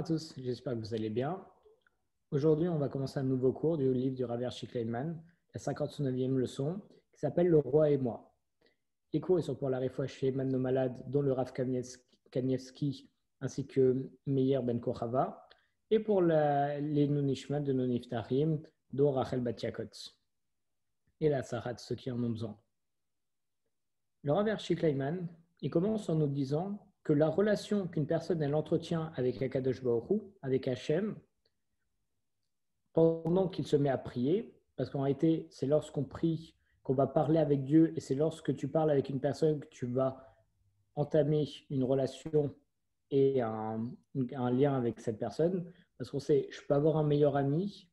À tous, j'espère que vous allez bien. Aujourd'hui, on va commencer un nouveau cours du livre du Raver Kleinman, la 59e leçon, qui s'appelle Le roi et moi. Les cours sont pour la réfoua chez nos malades, dont le Rav Kanievski ainsi que Meir Ben Kochava, et pour les Nunishmat de Noniftarim, dont Rachel Batiakot, et la Sarat, ceux qui en ont besoin. Le Raver Kleinman, il commence en nous disant que la relation qu'une personne elle entretient avec Akadosh Baruch avec Hachem, pendant qu'il se met à prier, parce qu'en réalité, c'est lorsqu'on prie qu'on va parler avec Dieu, et c'est lorsque tu parles avec une personne que tu vas entamer une relation et un, lien avec cette personne, parce qu'on sait, je peux avoir un meilleur ami,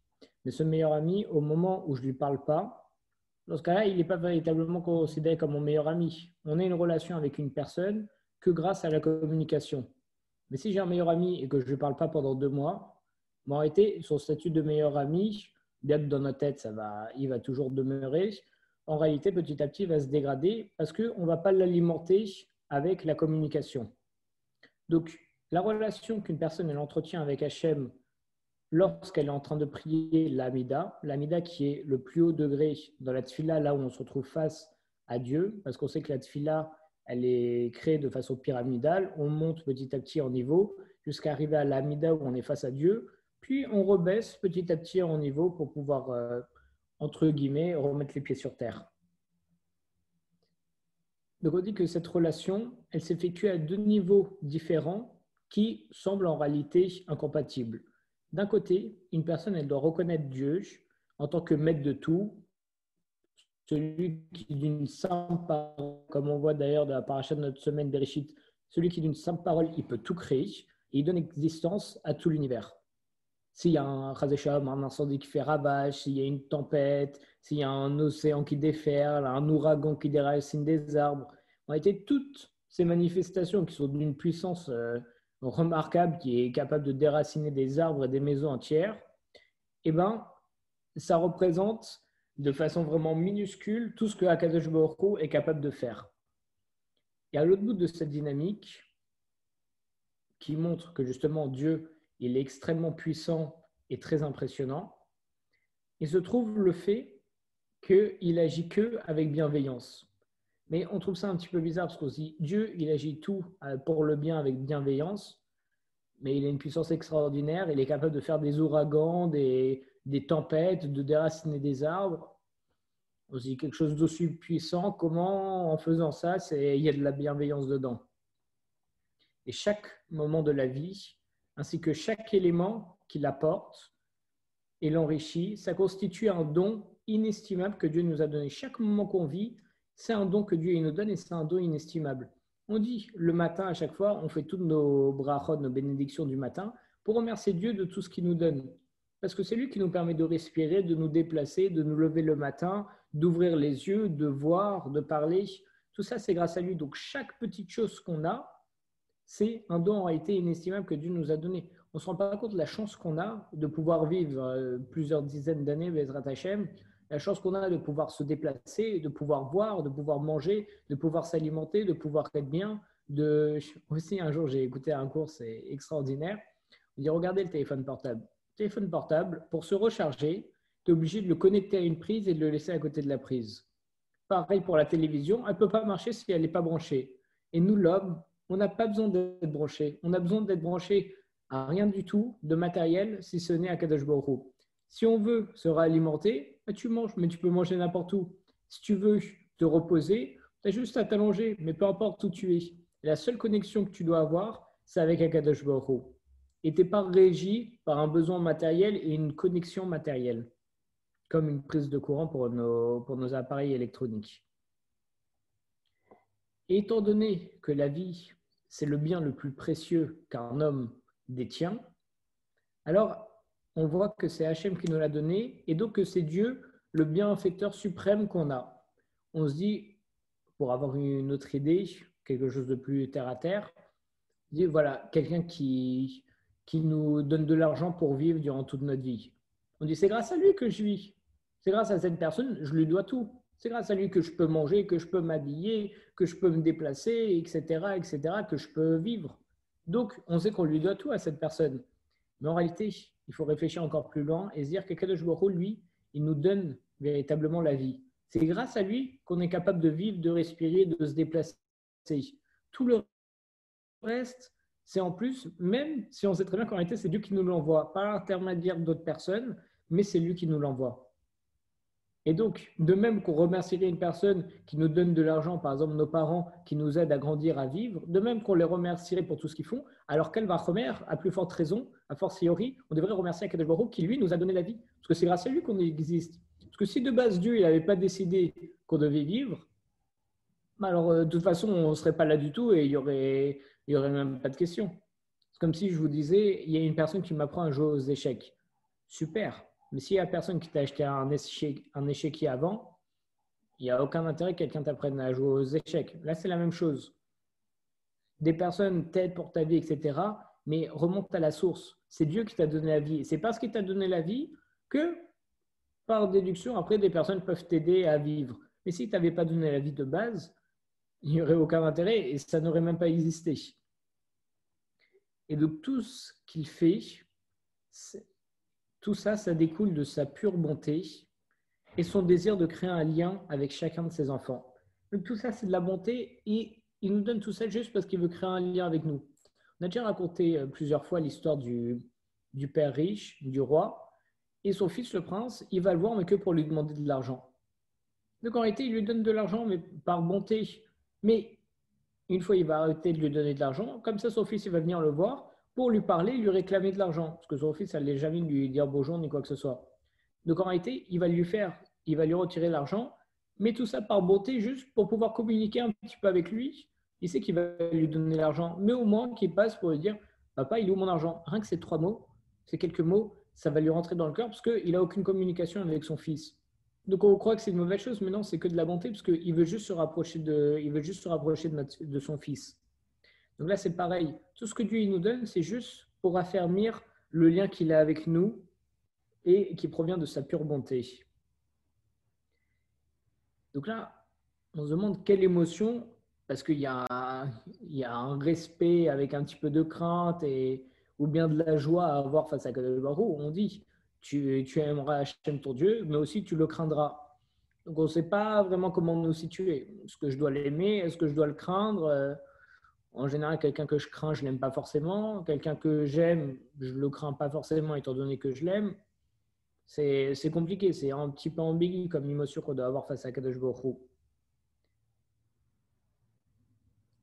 mais ce meilleur ami, au moment où je ne lui parle pas, dans ce cas-là, il n'est pas véritablement considéré comme mon meilleur ami. On a une relation avec une personne que grâce à la communication. Mais si j'ai un meilleur ami et que je ne parle pas pendant deux mois, en réalité, son statut de meilleur ami, bien que dans notre tête, ça va, il va toujours demeurer, en réalité, petit à petit, il va se dégrader parce qu'on ne va pas l'alimenter avec la communication. Donc, la relation qu'une personne entretient avec Hachem lorsqu'elle est en train de prier l'Amida, l'Amida qui est le plus haut degré dans la tfila, là où on se retrouve face à Dieu, parce qu'on sait que la tfila, elle est créée de façon pyramidale, on monte petit à petit en niveau jusqu'à arriver à l'Amida où on est face à Dieu, puis on rebaisse petit à petit en niveau pour pouvoir, euh, entre guillemets, remettre les pieds sur terre. Donc on dit que cette relation, elle s'effectue à deux niveaux différents qui semblent en réalité incompatibles. D'un côté, une personne, elle doit reconnaître Dieu en tant que maître de tout, celui qui d'une simple parole, comme on voit d'ailleurs dans la paracha de notre semaine Bereshit, celui qui d'une simple parole, il peut tout créer et il donne existence à tout l'univers. S'il y a un un incendie qui fait ravage, s'il y a une tempête, s'il y a un océan qui déferle, un ouragan qui déracine des arbres, en été toutes ces manifestations qui sont d'une puissance euh, remarquable, qui est capable de déraciner des arbres et des maisons entières, eh ben, ça représente de façon vraiment minuscule tout ce que Akadosh Baruch est capable de faire. Et à l'autre bout de cette dynamique, qui montre que justement Dieu il est extrêmement puissant et très impressionnant, il se trouve le fait qu'il agit que avec bienveillance. Mais on trouve ça un petit peu bizarre parce qu'on se dit Dieu, il agit tout euh, pour le bien avec bienveillance, mais il a une puissance extraordinaire, il est capable de faire des ouragans, des, des tempêtes, de déraciner des arbres. Aussi quelque chose d'aussi puissant, comment en faisant ça, il y a de la bienveillance dedans. Et chaque moment de la vie, ainsi que chaque élément qu'il apporte et l'enrichit, ça constitue un don inestimable que Dieu nous a donné. Chaque moment qu'on vit, c'est un don que Dieu nous donne et c'est un don inestimable. On dit le matin à chaque fois, on fait toutes nos brachot, nos bénédictions du matin pour remercier Dieu de tout ce qu'il nous donne. Parce que c'est lui qui nous permet de respirer, de nous déplacer, de nous lever le matin, d'ouvrir les yeux, de voir, de parler. Tout ça, c'est grâce à lui. Donc chaque petite chose qu'on a, c'est un don en réalité inestimable que Dieu nous a donné. On ne se rend pas compte de la chance qu'on a de pouvoir vivre euh, plusieurs dizaines d'années, Bezrat Hashem, la chance qu'on a de pouvoir se déplacer, de pouvoir voir, de pouvoir manger, de pouvoir s'alimenter, de pouvoir être bien. De... Aussi, un jour, j'ai écouté un cours, c'est extraordinaire. On dit regardez le téléphone portable. Téléphone portable, pour se recharger, tu es obligé de le connecter à une prise et de le laisser à côté de la prise. Pareil pour la télévision, elle ne peut pas marcher si elle n'est pas branchée. Et nous, l'homme, on n'a pas besoin d'être branché. On a besoin d'être branché à rien du tout de matériel si ce n'est à Kadosh Baruch Si on veut se réalimenter, bah, tu manges, mais tu peux manger n'importe où. Si tu veux te reposer, tu as juste à t'allonger, mais peu importe où tu es. La seule connexion que tu dois avoir, c'est avec Akadosh Baruch N'es pas régi par un besoin matériel et une connexion matérielle, comme une prise de courant pour nos, pour nos appareils électroniques. étant donné que la vie c'est le bien le plus précieux qu'un homme détient, alors on voit que c'est Hachem qui nous l'a donné et donc que c'est Dieu le bienfaiteur suprême qu'on a. On se dit, pour avoir une autre idée, quelque chose de plus terre à terre, dit voilà, quelqu'un qui, qui nous donne de l'argent pour vivre durant toute notre vie. On dit c'est grâce à lui que je vis. C'est grâce à cette personne, je lui dois tout. C'est grâce à lui que je peux manger, que je peux m'habiller, que je peux me déplacer, etc., etc., que je peux vivre. Donc, on sait qu'on lui doit tout à cette personne. Mais en réalité, il faut réfléchir encore plus loin et se dire que Kadosh Baruch lui, il nous donne véritablement la vie. C'est grâce à lui qu'on est capable de vivre, de respirer, de se déplacer. Tout le reste, c'est en plus, même si on sait très bien qu'en réalité, c'est Dieu qui nous l'envoie, par l'intermédiaire d'autres personnes, mais c'est lui qui nous l'envoie. Et donc, de même qu'on remercierait une personne qui nous donne de l'argent, par exemple nos parents qui nous aident à grandir, à vivre, de même qu'on les remercierait pour tout ce qu'ils font, alors qu'elle va remercier, à plus forte raison, à fortiori, on devrait remercier Akadosh qui lui nous a donné la vie, parce que c'est grâce à lui qu'on existe. Parce que si de base Dieu n'avait pas décidé qu'on devait vivre, bah alors euh, de toute façon on ne serait pas là du tout et il y aurait, il y aurait même pas de question. C'est comme si je vous disais, il y a une personne qui m'apprend à jouer aux échecs. Super. Mais s'il y a personne qui t'a acheté un, échec, échiquier avant, il n'y a aucun intérêt que quelqu'un t'apprenne à jouer aux échecs. Là, c'est la même chose. Des personnes t'aident pour ta vie, etc. Mais remonte à la source. C'est Dieu qui t'a donné la vie. C'est parce qu'il t'a donné la vie que, par déduction, après, des personnes peuvent t'aider à vivre. Mais si tu n'avais pas donné la vie de base, il n'y aurait aucun intérêt et ça n'aurait même pas existé. Et donc, tout ce qu'il fait, tout ça, ça découle de sa pure bonté et son désir de créer un lien avec chacun de ses enfants. Donc tout ça, c'est de la bonté et il nous donne tout ça juste parce qu'il veut créer un lien avec nous. On a déjà raconté euh, plusieurs fois l'histoire du, du père riche, du roi, et son fils, le prince, il va le voir, mais que pour lui demander de l'argent. Donc en réalité, il lui donne de l'argent, mais par bonté. Mais une fois, il va arrêter de lui donner de l'argent. Comme ça, son fils, il va venir le voir pour lui parler, lui réclamer de l'argent. Parce que son fils, elle n'allait jamais lui dire bonjour ni quoi que ce soit. Donc en réalité, il va lui faire, il va lui retirer l'argent, mais tout ça par beauté, juste pour pouvoir communiquer un petit peu avec lui. Il sait qu'il va lui donner l'argent, mais au moins qu'il passe pour lui dire Papa, il est mon argent? Rien que ces trois mots, ces quelques mots, ça va lui rentrer dans le cœur parce qu'il n'a aucune communication avec son fils. Donc on croit que c'est une mauvaise chose, mais non, c'est que de la bonté parce qu'il veut juste se rapprocher de, il veut juste se rapprocher de, son fils. Donc là, c'est pareil. Tout ce que Dieu nous donne, c'est juste pour affermir le lien qu'il a avec nous et qui provient de sa pure bonté. Donc là, on se demande quelle émotion, parce qu'il y, a un respect avec un petit peu de crainte et, ou bien de la joie à avoir face à Kadosh On dit, tu, aimeras Hachem ton Dieu, mais aussi tu le craindras. Donc on ne sait pas vraiment comment nous situer. Est-ce que je dois l'aimer? Est-ce que je dois le craindre? En général, quelqu'un que je crains, je l'aime pas forcément. Quelqu'un que j'aime, je le crains pas forcément, étant donné que je l'aime. C'est compliqué, c'est un petit peu ambigu comme émotion qu'on doit avoir face à Kadosh Baruch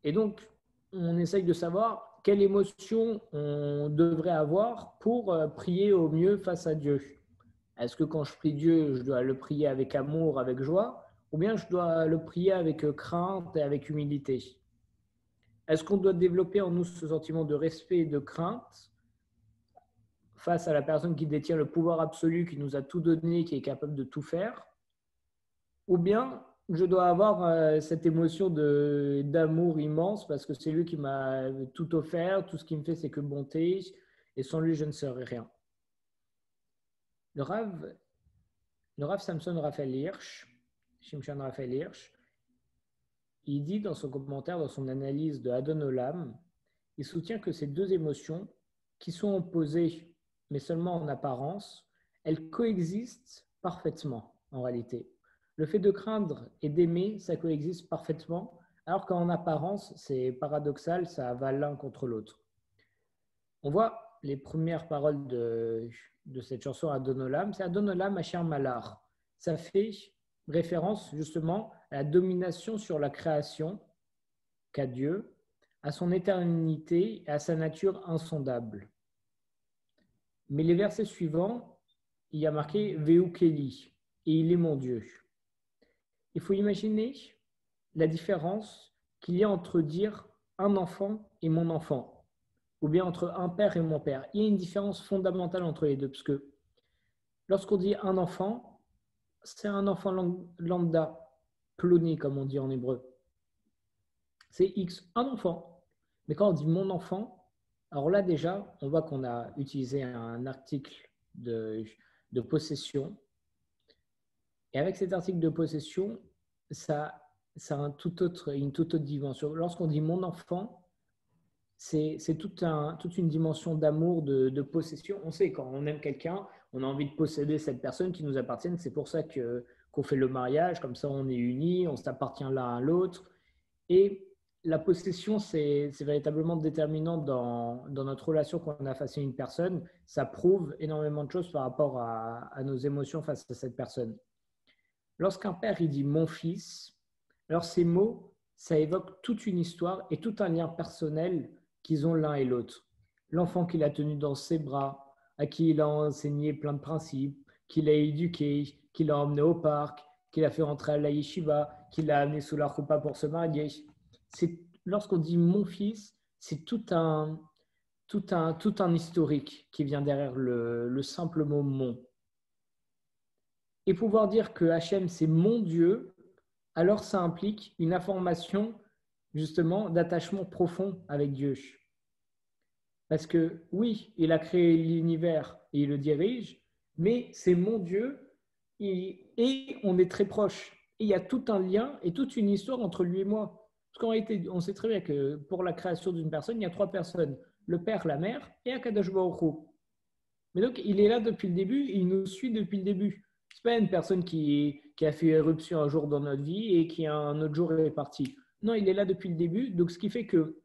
Et donc, on essaye de savoir quelle émotion on devrait avoir pour euh, prier au mieux face à Dieu. Est-ce que quand je prie Dieu, je dois le prier avec amour, avec joie, ou bien je dois le prier avec crainte et avec humilité? Est-ce qu'on doit développer en nous ce sentiment de respect et de crainte face à la personne qui détient le pouvoir absolu, qui nous a tout donné, qui est capable de tout faire? Ou bien je dois avoir euh, cette émotion d'amour immense parce que c'est lui qui m'a tout offert, tout ce qu'il me fait c'est que bonté, et sans lui je ne serais rien. Le Rav, le Rav Samson Raphaël Hirsch, Shimshon Raphaël Hirsch, il dit dans son commentaire, dans son analyse de Adon Olam, il soutient que ces deux émotions, qui sont opposées, mais seulement en apparence, elles coexistent parfaitement en réalité. Le fait de craindre et d'aimer, ça coexiste parfaitement, alors qu'en apparence, c'est paradoxal, ça va l'un contre l'autre. On voit les premières paroles de, cette chanson Adonolam, c'est Adonolam Asher Malar. Ça fait référence justement à la domination sur la création qu'a Dieu, à son éternité et à sa nature insondable. Mais les versets suivants, il y a marqué Veukeli, et il est mon Dieu. Il faut imaginer la différence qu'il y a entre dire un enfant et mon enfant, ou bien entre un père et mon père. Il y a une différence fondamentale entre les deux, parce que lorsqu'on dit un enfant, c'est un enfant lambda, ploni comme on dit en hébreu. C'est X, un enfant. Mais quand on dit mon enfant, alors là déjà, on voit qu'on a utilisé un article de, possession. Et avec cet article de possession, ça, ça a une toute autre dimension. Lorsqu'on dit mon enfant, c'est toute, un, toute une dimension d'amour, de, possession. On sait quand on aime quelqu'un, on a envie de posséder cette personne qui nous appartient. C'est pour ça que qu'on fait le mariage, comme ça on est unis, on s'appartient l'un à l'autre. Et la possession, c'est véritablement déterminant dans, dans notre relation qu'on a face à une personne. Ça prouve énormément de choses par rapport à nos émotions face à cette personne. Lorsqu'un père dit mon fils, alors ces mots, ça évoque toute une histoire et tout un lien personnel qu'ils ont l'un et l'autre. L'enfant qu'il a tenu dans ses bras, à qui il a enseigné plein de principes, qu'il a éduqué, qu'il a emmené au parc, qu'il a fait rentrer à la yeshiva, qu'il a amené sous la roupa pour se marier. Lorsqu'on dit mon fils, c'est tout un, tout un, tout un historique qui vient derrière le simple mot mon. Et pouvoir dire que Hachem c'est mon Dieu, alors ça implique une information justement d'attachement profond avec Dieu. Parce que oui, il a créé l'univers et il le dirige, mais c'est mon Dieu et, on est très proches. il y a tout un lien et toute une histoire entre lui et moi. Parce qu'en réalité, on sait très bien que pour la création d'une personne, il y a trois personnes le père, la mère et Akadosh Baruch Mais donc, il est là depuis le début il nous suit depuis le début. Ce n'est pas une personne qui, qui, a fait éruption un jour dans notre vie et qui un autre jour est parti. Non, il est là depuis le début. Donc, ce qui fait que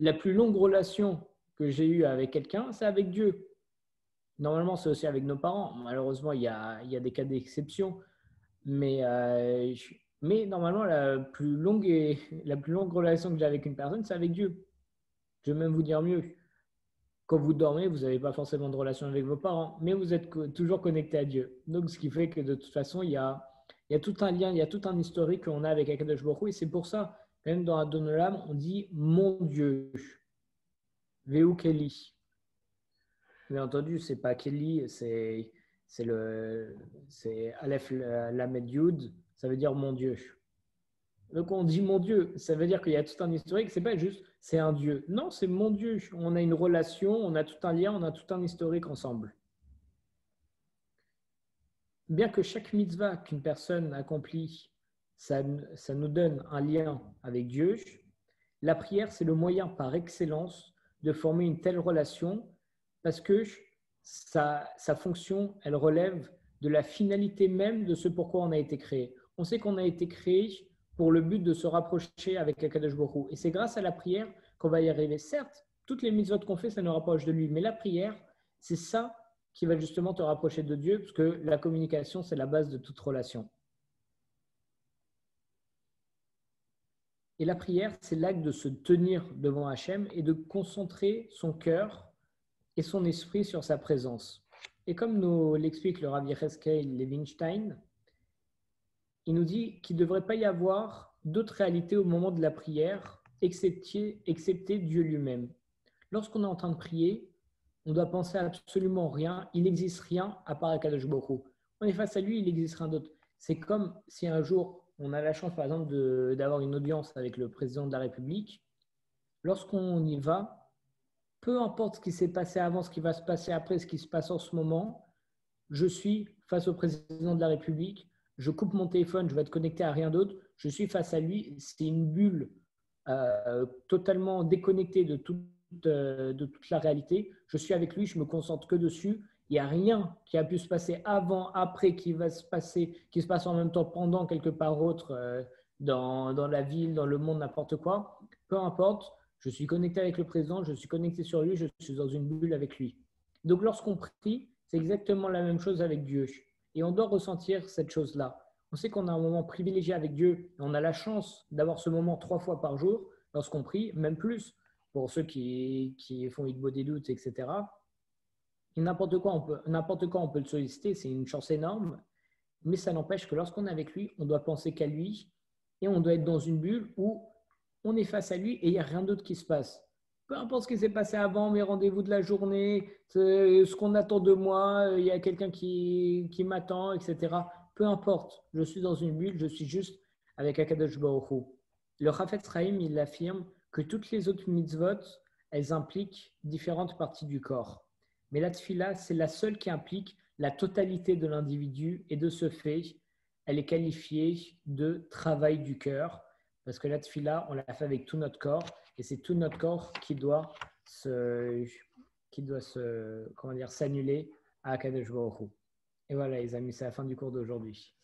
la plus longue relation que j'ai eue avec quelqu'un, c'est avec Dieu. Normalement, c'est aussi avec nos parents. Malheureusement, il y a, il y a des cas d'exception. Mais, euh, mais normalement, la plus, longue et, la plus longue relation que j'ai avec une personne, c'est avec Dieu. Je vais même vous dire mieux. Quand vous dormez, vous n'avez pas forcément de relation avec vos parents, mais vous êtes toujours connecté à Dieu. Donc, ce qui fait que de toute façon, il y a, tout un lien, il y a tout un historique qu'on a avec Akadosh Baruch Et c'est pour ça, même dans Adonolam, on dit mon Dieu. Veu Kelly. Bien entendu, c'est pas Kelly, c'est Aleph Lamed Yud, ça veut dire mon Dieu. Donc on dit mon Dieu, ça veut dire qu'il y a tout un historique, c'est pas juste c'est un Dieu. Non, c'est mon Dieu. On a une relation, on a tout un lien, on a tout un historique ensemble. Bien que chaque mitzvah qu'une personne accomplit, ça, ça nous donne un lien avec Dieu, la prière, c'est le moyen par excellence de former une telle relation parce que sa, fonction, elle relève de la finalité même de ce pourquoi on a été créé. On sait qu'on a été créé pour le but de se rapprocher avec Akadosh Baruch Et c'est grâce à la prière qu'on va y arriver. Certes, toutes les mitzvot qu'on fait, ça nous rapproche de lui. Mais la prière, c'est ça qui va justement te rapprocher de Dieu, parce que la communication, c'est la base de toute relation. Et la prière, c'est l'acte de se tenir devant Hachem et de concentrer son cœur et son esprit sur sa présence. Et comme nous l'explique le Rav Yecheskel Levinstein, il nous dit qu'il ne devrait pas y avoir d'autre réalité au moment de la prière, excepté, Dieu lui-même. Lorsqu'on est en train de prier, on doit penser à absolument rien. Il n'existe rien à part Akadosh Baruch On est face à lui, il n'existe rien d'autre. C'est comme si un jour, on a la chance, par exemple, d'avoir une audience avec le président de la République. Lorsqu'on y va, peu importe ce qui s'est passé avant, ce qui va se passer après, ce qui se passe en ce moment, je suis face au président de la République, je coupe mon téléphone, je vais être connecté à rien d'autre, je suis face à lui, c'est une bulle euh, totalement déconnectée de, euh, de toute la réalité, je suis avec lui, je me concentre que dessus, il n'y a rien qui a pu se passer avant, après, qui va se passer, qui se passe en même temps, pendant, quelque part autre, euh, dans, dans la ville, dans le monde, n'importe quoi, peu importe, je suis connecté avec le président, je suis connecté sur lui, je suis dans une bulle avec lui. Donc lorsqu'on prie, c'est exactement la même chose avec Dieu. Et on doit ressentir cette chose-là. On sait qu'on a un moment privilégié avec Dieu. Et on a la chance d'avoir ce moment trois fois par jour lorsqu'on prie, même plus pour ceux qui, qui font Igbo des doutes, etc. Et n'importe quoi, n'importe quoi, on peut le solliciter, c'est une chance énorme. Mais ça n'empêche que lorsqu'on est avec lui, on doit penser qu'à lui et on doit être dans une bulle où on est face à lui et il n'y a rien d'autre qui se passe. Peu importe ce qui s'est passé avant, mes rendez-vous de la journée, ce qu'on attend de moi, il y a quelqu'un qui, m'attend, etc. Peu importe, je suis dans une bulle, je suis juste avec Akadosh Baruch Le Rafet Rahim, il affirme que toutes les autres mitzvot, elles impliquent différentes parties du corps. Mais la tfila, c'est la seule qui implique la totalité de l'individu et de ce fait, elle est qualifiée de travail du cœur Parce que la tfila, on l'a fait avec tout notre corps et c'est tout notre corps qui doit se, qui doit se, comment dire, s'annuler à Akadosh Baruch Et voilà, les amis, c'est la fin du cours d'aujourd'hui.